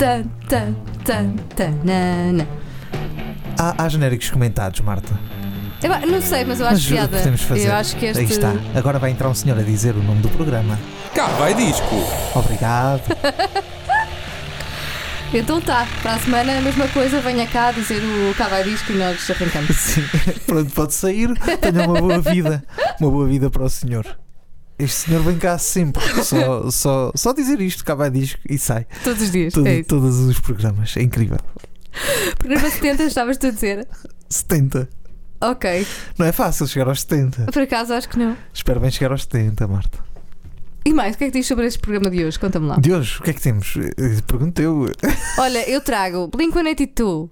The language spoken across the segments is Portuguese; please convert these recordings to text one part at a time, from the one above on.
tan, tan, tan, tan. Há, há genéricos comentados, Marta. Eu a- não sei, mas eu acho Mas piada. podemos fazer. Eu acho que este. Aí está. Agora vai entrar um senhor a dizer o nome do programa. Cá vai disco. Obrigado. Então tá, para a semana a mesma coisa, venha cá dizer o cá vai disco e nós arrancamos. Sim. Pronto, pode sair. Tenha uma boa vida. Uma boa vida para o senhor. Este senhor vem cá sempre. Só, só, só dizer isto, cá vai disco e sai. Todos os dias. Tudo- É todos os programas. É incrível. Programa 70, estavas tu a dizer? 70. Ok. Não é fácil chegar aos 70. Por acaso acho que não. Espero bem chegar aos 70, Marta. E mais, o que é que diz sobre este programa de hoje? Conta-me lá. Deus, o que é que temos? Eh, Pergunto eu. Olha, eu trago Blink-182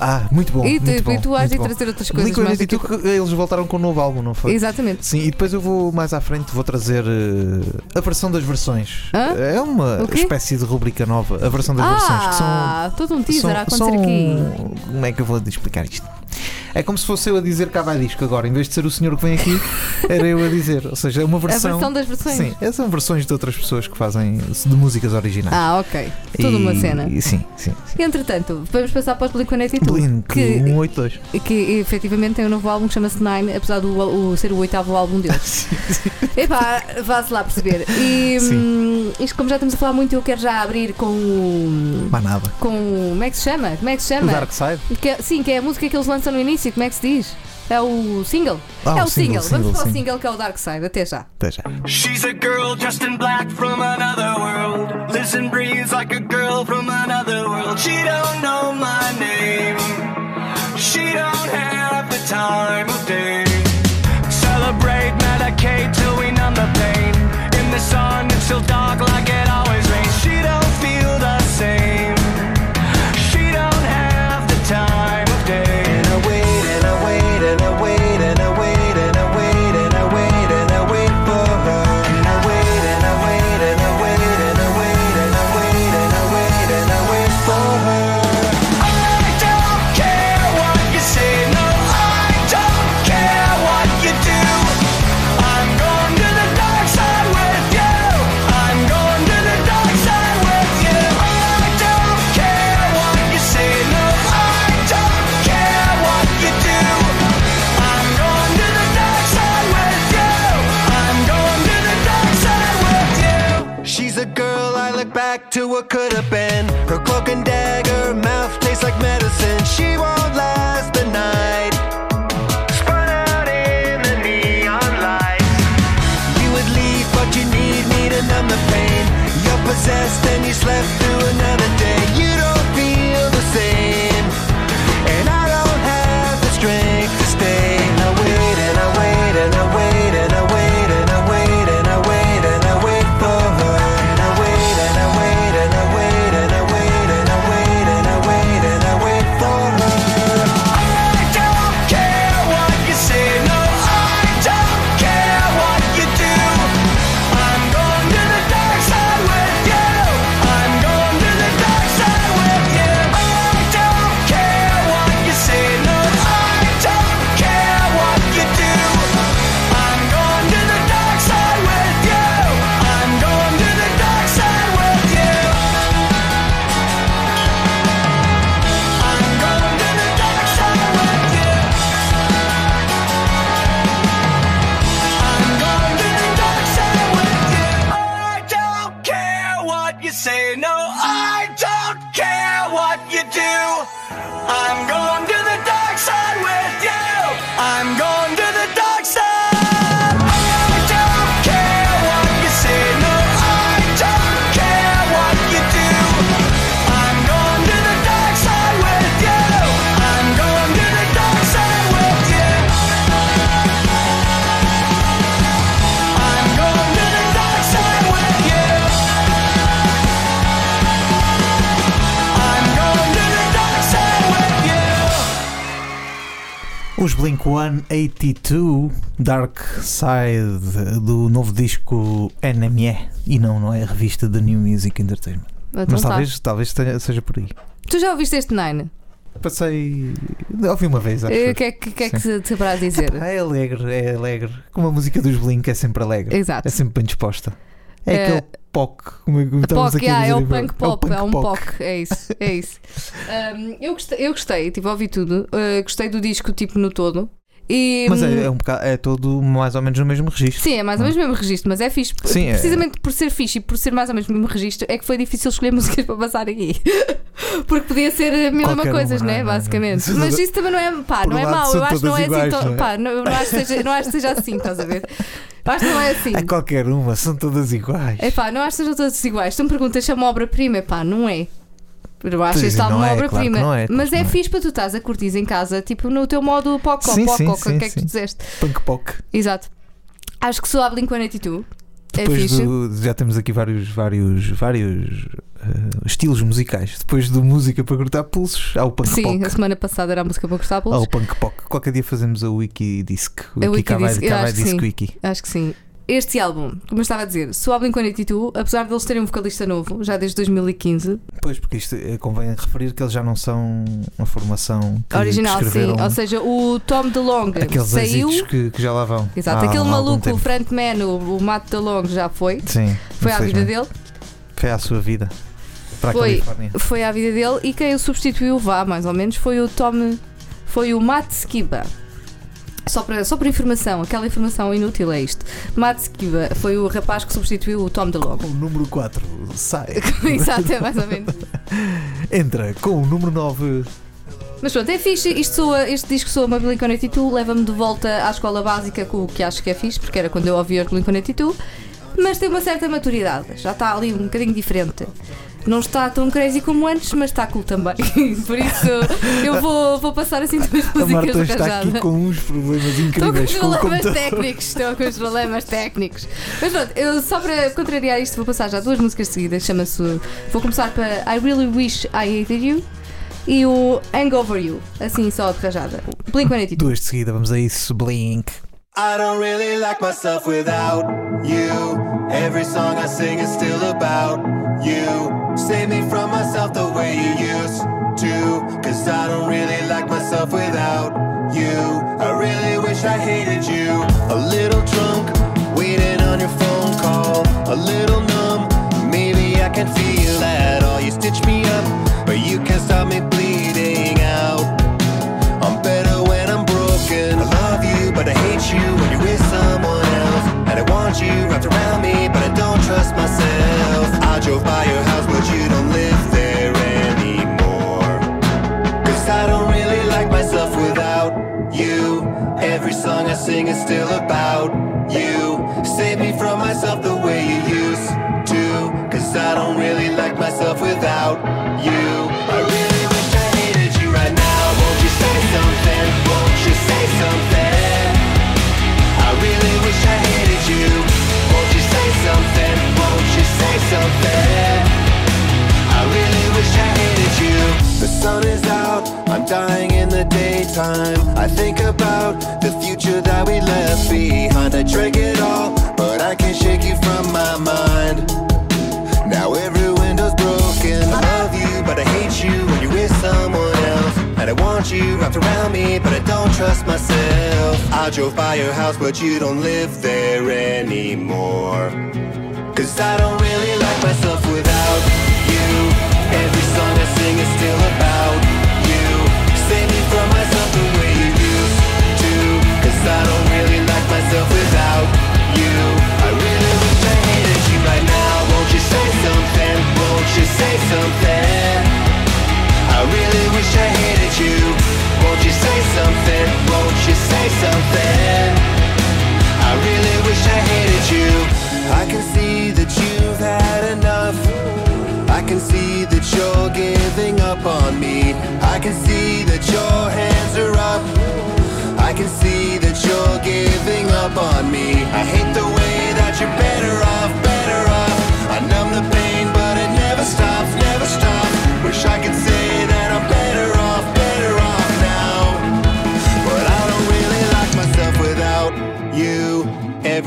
Ah, muito bom. e tu, muito bom, e tu has de trazer outras coisas mais do que eu- Blink-182, eles voltaram com um novo álbum, não foi? Exatamente. Sim, e depois eu vou mais à frente, vou trazer eh, a versão das versões. Hã? É uma espécie de rubrica nova, a versão das versões, que são. Ah, todo um teaser são- a acontecer são- aqui. Como é que eu vou explicar isto? É como se fosse eu a dizer cá vai disco agora, em vez de ser o senhor que vem aqui, era eu a dizer. Ou seja, é uma A versão. versão das versões. Sim, essas são versões de outras pessoas que fazem de músicas originais. Ah, ok. Uma E- cena. e sim, sim. sim. Entretanto, vamos passar para os Blink-182 Blink que, 182. que efetivamente tem um novo álbum que chama-se Nine, apesar do o- ser o oitavo álbum deles. Epá, vá-se lá perceber. E hum, isto, como já estamos a falar muito, eu quero já abrir com o. Com o. Como é que se chama? Como é que se O chama? Dark Side? Que é- sim, que é a música que eles lançam no início, como é que se diz? É o single? Ah, é o o single. single, Vamos para o single que é o Dark Side. Até já. Até já. She's a girl dressed in black from another world. Lives and breathes like a girl from another world. She don't know my name. She don't have the time of day. back to a cut. Os Blink 182 Dark Side do novo disco NME. E não, não é a revista da New Music Entertainment. Então Mas tá. talvez, talvez seja por aí. Tu já ouviste este Nine? Passei. Ouvi uma vez, acho. Eh, O que é que, que, é que se te saberás dizer? É alegre, é alegre. Como a música dos Blink é sempre alegre. Exato. É sempre bem disposta. É É. aquele pop. Como é que POC, aqui a yeah, é o punk pop, é um pop. POC, é isso, é isso. Um, eu, gostei, eu gostei, tipo, ouvi tudo, uh, gostei do disco tipo no todo. E, Mas hum, é, é um bocado, é todo mais ou menos no mesmo registro. Sim, é mais ou menos o mesmo registro, mas é fixe. Sim, é- Precisamente por ser fixe e por ser mais ou menos o mesmo registro, é que foi difícil escolher músicas para passar aqui. Porque podia ser mil e uma coisas, uma, né? não é? Não é? Basicamente. Mas isso também não é, pá, não um é mau. Eu acho que não é assim não é? Pá, não, acho, seja, não acho que seja assim, estás a ver? Que não é assim. É qualquer uma, são todas iguais. É pá, não acho que sejam todas iguais. Tu me perguntas se é uma obra-prima, pá, não é. Eu acho não uma é, obra-prima. claro é, claro mas que é é. fixe para tu estás a curtir em casa, tipo no teu modo poco, Sim, poco, sim, o que é que tu disseste? Punk pop. Exato. Acho que sou a Blink-182. É fixe. do, já temos aqui vários, vários, vários eh, estilos musicais. Depois do música para cortar pulsos, há o punk Sim, a semana passada era a música para gostar Há pelos. o punk pop. Qualquer dia fazemos a Wikidisc. O A Wiki Wikidisc, acho Disc. Wiki. Acho que sim. Este álbum, como eu estava a dizer, sou a Blink-182, apesar deles terem um vocalista novo, já desde 2015, Pois, porque isto eh, convém referir que eles já não são uma formação original, sim. Ou seja, o Tom DeLong aqueles saiu. que, que já lá vão. Exato, há- aquele há maluco, o frontman, o, o Matt DeLong já foi. Sim, Foi à vida dele. Foi à sua vida. Para a Foi. Califórnia. Foi à vida dele e quem o substituiu, vá, mais ou menos, foi o Tom. Foi o Matt Skiba. Só para, só para informação, aquela informação inútil é isto. Matt Skiba foi o rapaz que substituiu o Tom DeLong. Com o número 4 sai. Exato, é mais ou menos. Entra com o número 9. Mas pronto, é fixe. Isto soa, este disco soa uma Blink-182, leva-me de volta à escola básica com o que acho que é fixe, porque era quando eu ouvia os Blink-182, mas tem uma certa maturidade, já está ali um bocadinho diferente. Não está tão crazy como antes, mas está cool também. Por isso eu vou, vou passar assim duas A Marta músicas está aqui rajadas. com uns problemas Estou com incríveis os com problemas computador. técnicos, estou com os problemas técnicos. Mas pronto, eu, só para contrariar isto, vou passar já duas músicas seguidas. Chama-se. Vou começar para I Really Wish I Hated You e o Hangover You, assim só de rajada. Blink 182. Duas de seguida, vamos a isso. Blink. I don't really like myself without you. Every song I sing is still about you. Save me from myself the way you used to. Cause I don't really like myself without you. I really wish I hated you. A little drunk, waiting on your phone call. A little numb, maybe I can feel that but I hate you when you're with someone else. And I want you wrapped around me, but I don't trust myself. I drove by your house, but you don't live there anymore. Cause I don't really like myself without you. Every song I sing is still about you. Save me from myself the way you used to. Cause I don't really like myself without you. Sun is out, I'm dying in the daytime. I think about the future that we left behind. I drank it all, but I can't shake you from my mind. Now every window's broken. I love you, but I hate you when you're with someone else. And I want you wrapped around me, but I don't trust myself. I drove by your house, but you don't live there anymore. Cause I don't really like myself without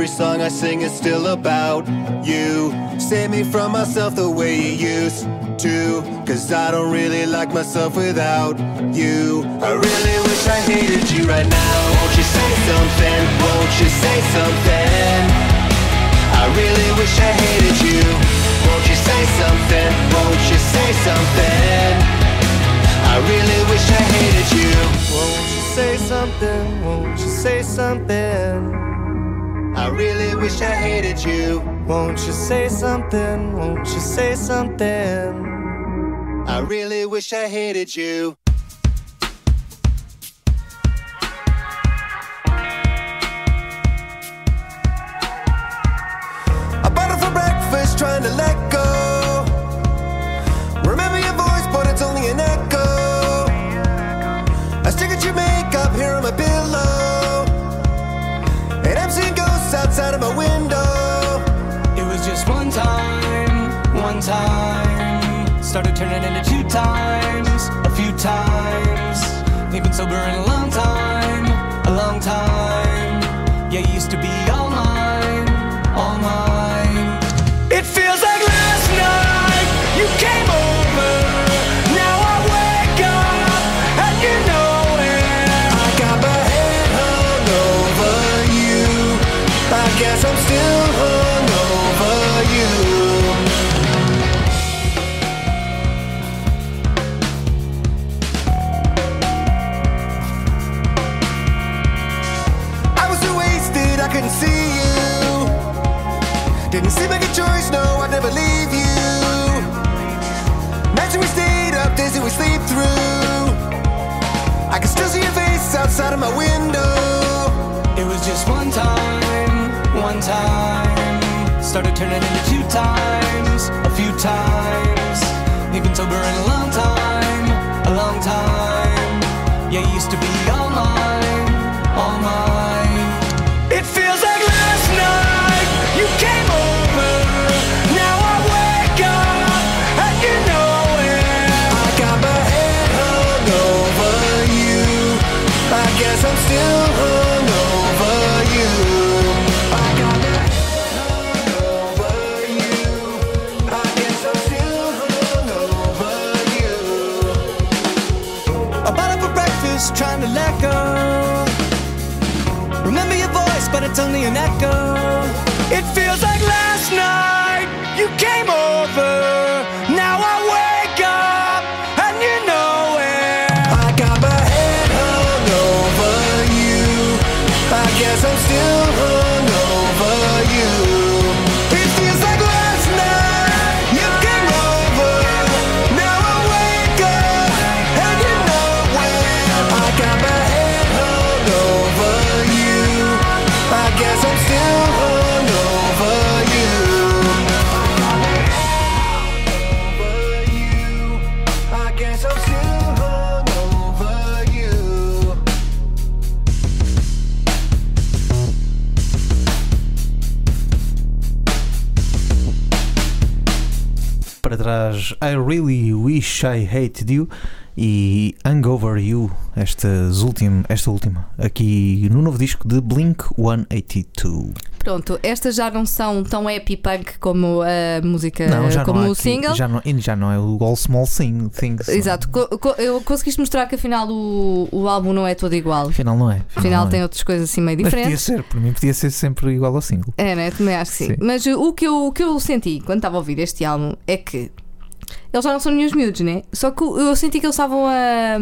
Every song I sing is still about you. Save me from myself the way you used to. Cause I don't really like myself without you. I really wish I hated you right now. Won't you say something? Won't you say something? I really wish I hated you. Won't you say something? Won't you say something? I really wish I hated you. Won't you say something? Won't you say something? I really wish I hated you. Won't you say something? Won't you say something? I really wish I hated you. I bought it for breakfast, trying to let go. Started turning into two times, a few times. We've been sober in a long time, a long time. Yeah, used to be couldn't see you. Didn't seem like a choice, no, I'd never leave you. Nights we stayed up, days we sleep through. I can still see your face outside of my window. It was just one time, one time. Started turning into two times, a few times. We've been sober in a long time, a long time. Yeah, you used to be all mine, all mine. Breakfast, trying to let go. Remember your voice, but it's only an echo. It feels like last night you came over. Para trás, I Really Wish I Hated You e Hang Over You, estas ultim, esta última, aqui no novo disco de Blink 182. Pronto, estas já não são tão happy punk como a música, como há o aqui- single. Já não, já não é o All Small Thing, Things. Exato, Co- co- eu conseguiste mostrar que afinal o, o álbum não é todo igual. Afinal não é. Afinal não tem é. outras coisas assim meio Mas podia diferentes. ser, por mim podia ser sempre igual ao single. É, né? Também acho que sim. Sim. Mas o que, eu, o que eu senti quando estava a ouvir este álbum é que eles já não são nenhum miúdos, né? Só que eu senti que eles estavam a.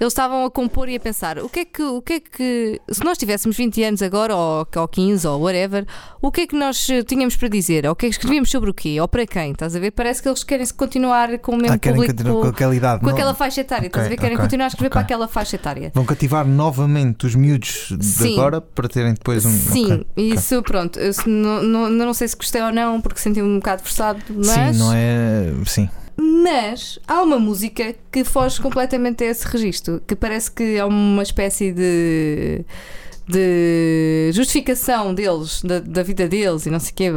Eles estavam a compor e a pensar o que é que, o que, é que se nós tivéssemos 20 anos agora, ou, ou 15, ou whatever, o que é que nós eh, tínhamos para dizer? Ou o que é que escrevíamos sobre o quê? Ou para quem? Estás a ver? Parece que eles querem continuar com o mesmo Ah, público. com aquela idade. com não- aquela faixa etária, estás a ver? Querem ok, continuar a escrever ok. para aquela faixa etária. Vão cativar novamente os miúdos de Sim. agora para terem depois um. Sim, isso pronto. Eu não, não, não sei se gostei ou não, porque senti-me um bocado forçado, mas, Sim, não é. Sim. Mas há uma música que foge completamente a esse registro, que parece que é uma espécie de, de justificação deles, da, da vida deles e não sei o quê.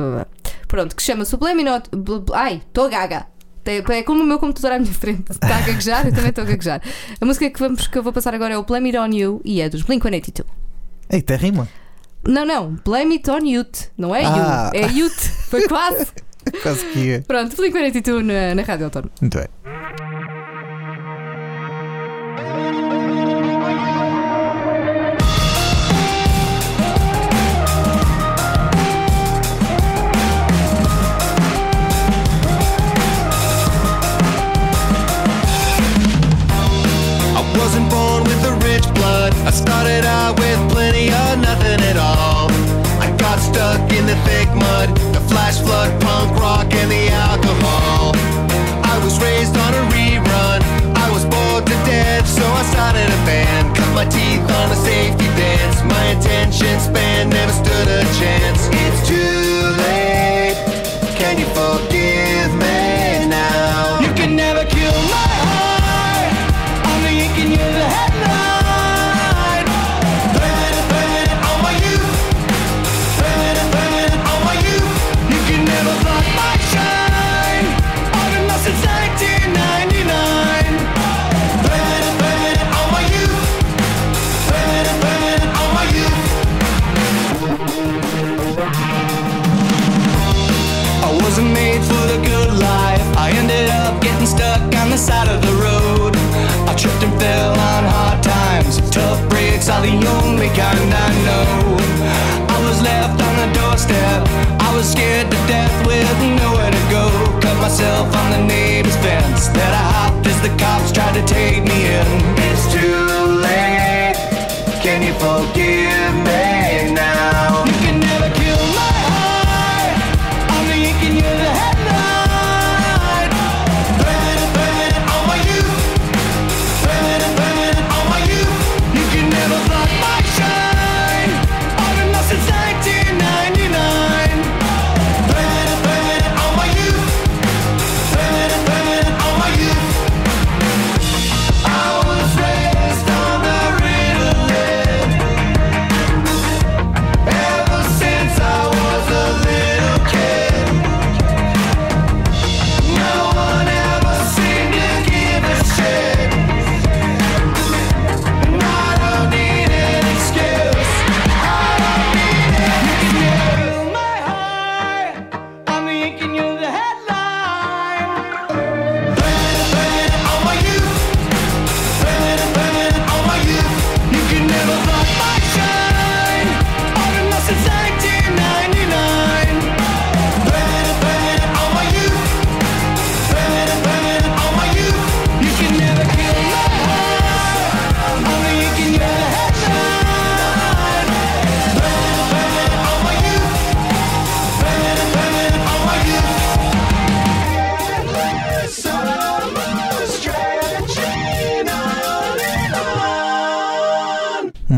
Pronto, que chama-se o Blame Not. Ai, estou gaga. É como o meu computador à minha frente. Está a gaguejar, eu também estou a gaguejar. A música que, vamos, que eu vou passar agora é o Blame It On You e é dos Blink-182. Eita, rima. Não, não, Blame It On Youth. Não é Ah. You, é Youth. Foi quase. Quase que ia. Pronto, Blink-182 na, na Rádio Autónoma. Muito bem.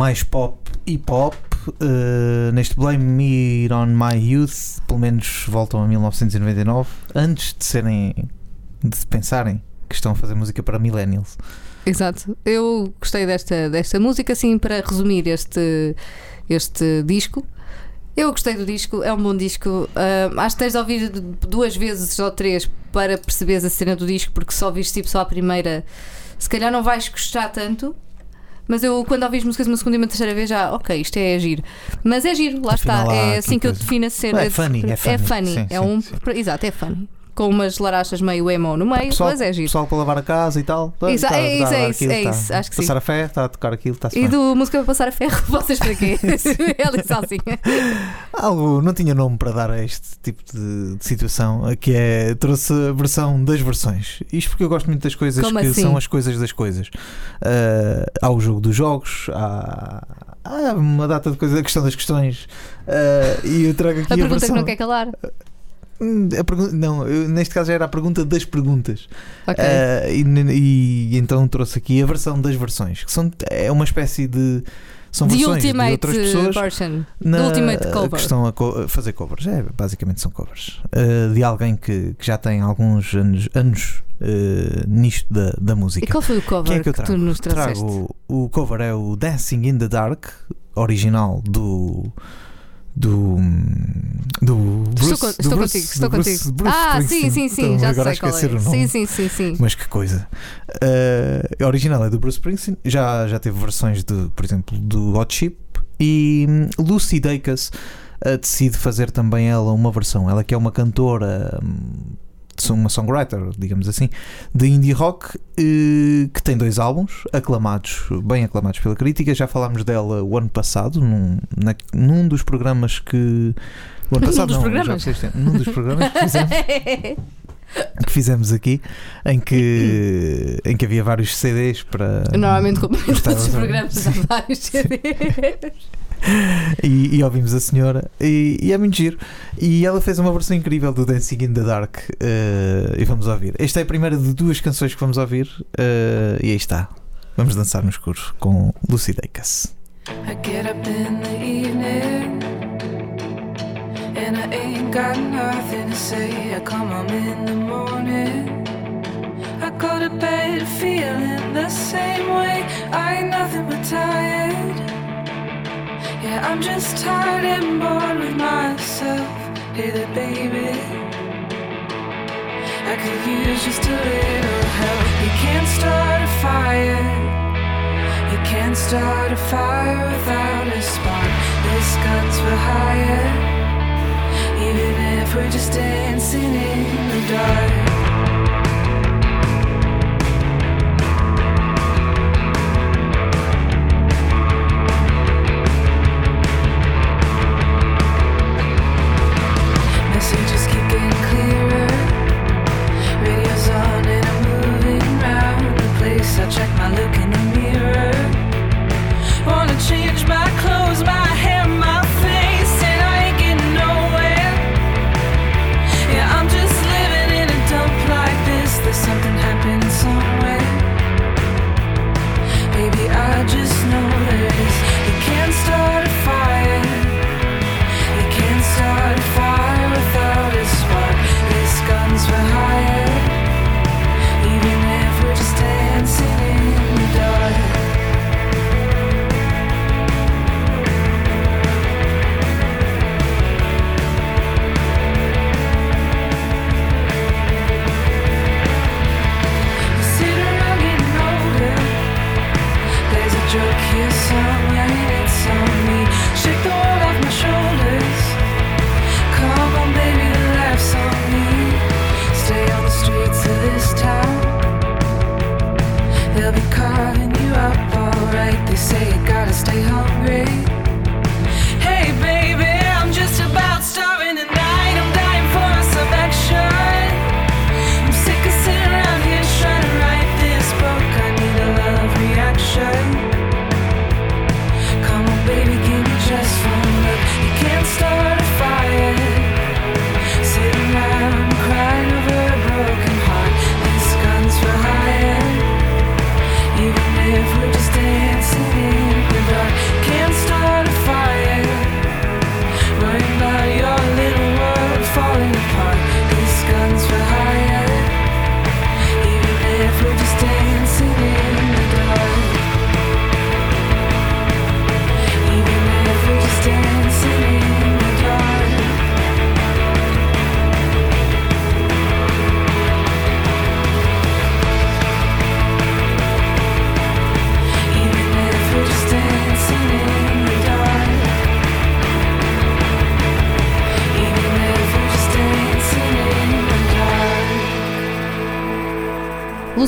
Mais pop e pop. eh, neste Blame Me on My Youth, pelo menos voltam a 1999, antes de serem de pensarem que estão a fazer música para millennials. Exato. Eu gostei desta, desta música, assim, para resumir este, este disco. Eu gostei do disco, é um bom disco. Ah, acho que tens de ouvir duas vezes ou três para perceberes a cena do disco, porque só ouvires tipo só a primeira, se calhar não vais gostar tanto. Mas eu, quando ouvis músicas uma segunda e uma terceira vez, já, ok, isto é giro. Mas é giro, lá Afinal, está. há É assim que eu defino a cena. É funny, é funny. É funny. Sim, é sim, um, sim. Exato, é funny. Com umas larachas meio emo no meio, Pessoal, mas é giro. pessoal para lavar a casa e tal. Exa- Está- é está a isso, dar é isso, aquilo, é está isso, acho que Passar sim. a ferro, está a tocar aquilo, está-se E do música para passar a ferro, vocês para quê? é ali sozinha. Algo, não tinha nome para dar a este tipo de, de situação, que é, trouxe a versão das versões. Isto porque eu gosto muito das coisas Como que assim? são as coisas das coisas. Ah, há o jogo dos jogos, há, há uma data de coisas, a questão das questões. Ah, e eu trago aqui A a, pergunta que versão. não quer calar. Hum, a pergun- não, eu- neste caso era a pergunta das perguntas. Ok. Ah, e, e então trouxe aqui a versão das versões, que são, é uma espécie de. São The versões de outras pessoas version. na, Ultimate cover. que estão a, co- fazer covers. É, basicamente são covers. Uh, de alguém que, que já tem alguns anos, anos uh, nisto da, da E música. qual foi o cover Quem é que eu tu trago? nos trouxeste? Trago o cover é o Dancing in the Dark, original do. Do. Do. Bruce, estou, do estou Bruce- contigo, estou Bruce- contigo. Bruce ah, sim, sim, sim, Então, já agora sei qual é. o nome. Sim, sim, sim, sim. Mas que coisa. Uh, a original é do Bruce Springsteen. Já, já teve versões, de, por exemplo, do Hot Chip. E hum, Lucy Dacus uh, decide fazer também ela uma versão. Ela que é uma cantora, hum, uma songwriter, digamos assim, de indie rock, eh, que tem dois álbuns aclamados, bem aclamados pela crítica. Já falámos dela o ano passado, num, na- num dos programas que. O ano Num passado, dos não, programas? já num dos programas que fizemos que fizemos aqui, em que, em que havia vários CDs para. Normalmente, como em todos os programas, há vários CDs. E, e ouvimos a senhora, e, e é muito giro. E ela fez uma versão incrível do Dancing in the Dark, eh, e vamos ouvir. Esta é a primeira de duas canções que vamos ouvir, eh, e aí está. Vamos dançar no escuro com Lucy Dacus. I get up in the evening and I ain't got nothing to say. I come home in the morning. I go to bed feeling the same way. I ain't nothing but tired. Yeah, I'm just tired and bored with myself. Hey there, baby. I could use just a little help. You can't start a fire. You can't start a fire without a spark. This gun's for hire. Even if we're just dancing in the dark.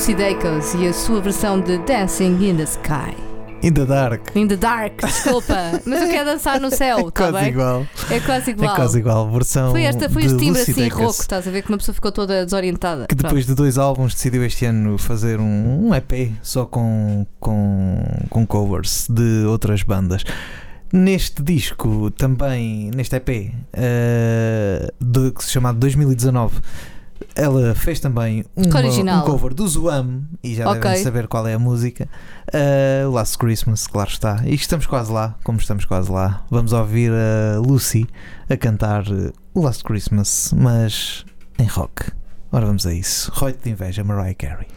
Lucy Dacus e a sua versão de Dancing in the Sky. In the Dark. In the Dark, desculpa. Mas eu quero dançar no céu, É tá quase bem? igual. É quase igual. É quase igual. Versão Foi, esta, foi este timbre assim rouco, estás a ver que uma pessoa ficou toda desorientada. Que depois de dois álbuns decidiu este ano fazer um, um EP só com, com, com covers de outras bandas. Neste disco também, neste EP, eh, de, que se chama 2019, ela fez também uma- um cover do Zoam e já Ok. devem saber qual é a música. Eh, Last Christmas, claro está. E estamos quase lá, como estamos quase lá. Vamos ouvir a Lucy a cantar eh, o Last Christmas, mas em rock. Ora vamos a isso. Roito de inveja, Mariah Carey.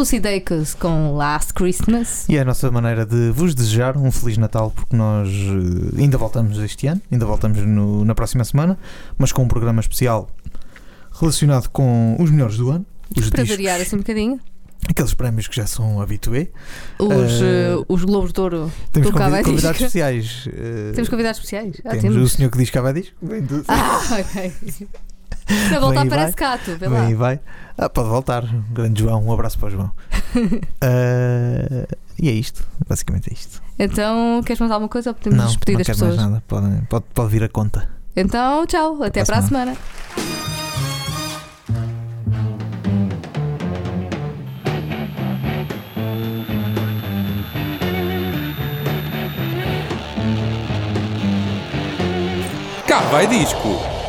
Lucy Dacus com Last Christmas. E é a nossa maneira de vos desejar um Feliz Natal, porque nós eh, ainda voltamos este ano, ainda voltamos no- na próxima semana, mas com um programa especial relacionado com os melhores do ano. Os Para discos, variar assim um bocadinho. aqueles prémios que já são habitué. Os, eh, os Globos de Ouro Temos do convi- Cava convidados Disco. especiais. eh, Temos convidados especiais? Ah, temos, o temos. senhor que diz Cava Disco. Ah, ok. Para voltar para vai. Secato, vê lá. Vem e vai. Ah, pode voltar. Grande João, um abraço para o João. Ah, e é isto, basicamente é isto. Então, queres mais alguma coisa ou podemos não, despedir não as quero pessoas? mais nada. Pode, pode, pode vir a conta. Então, tchau. Até Para a para a semana. Cá vai disco.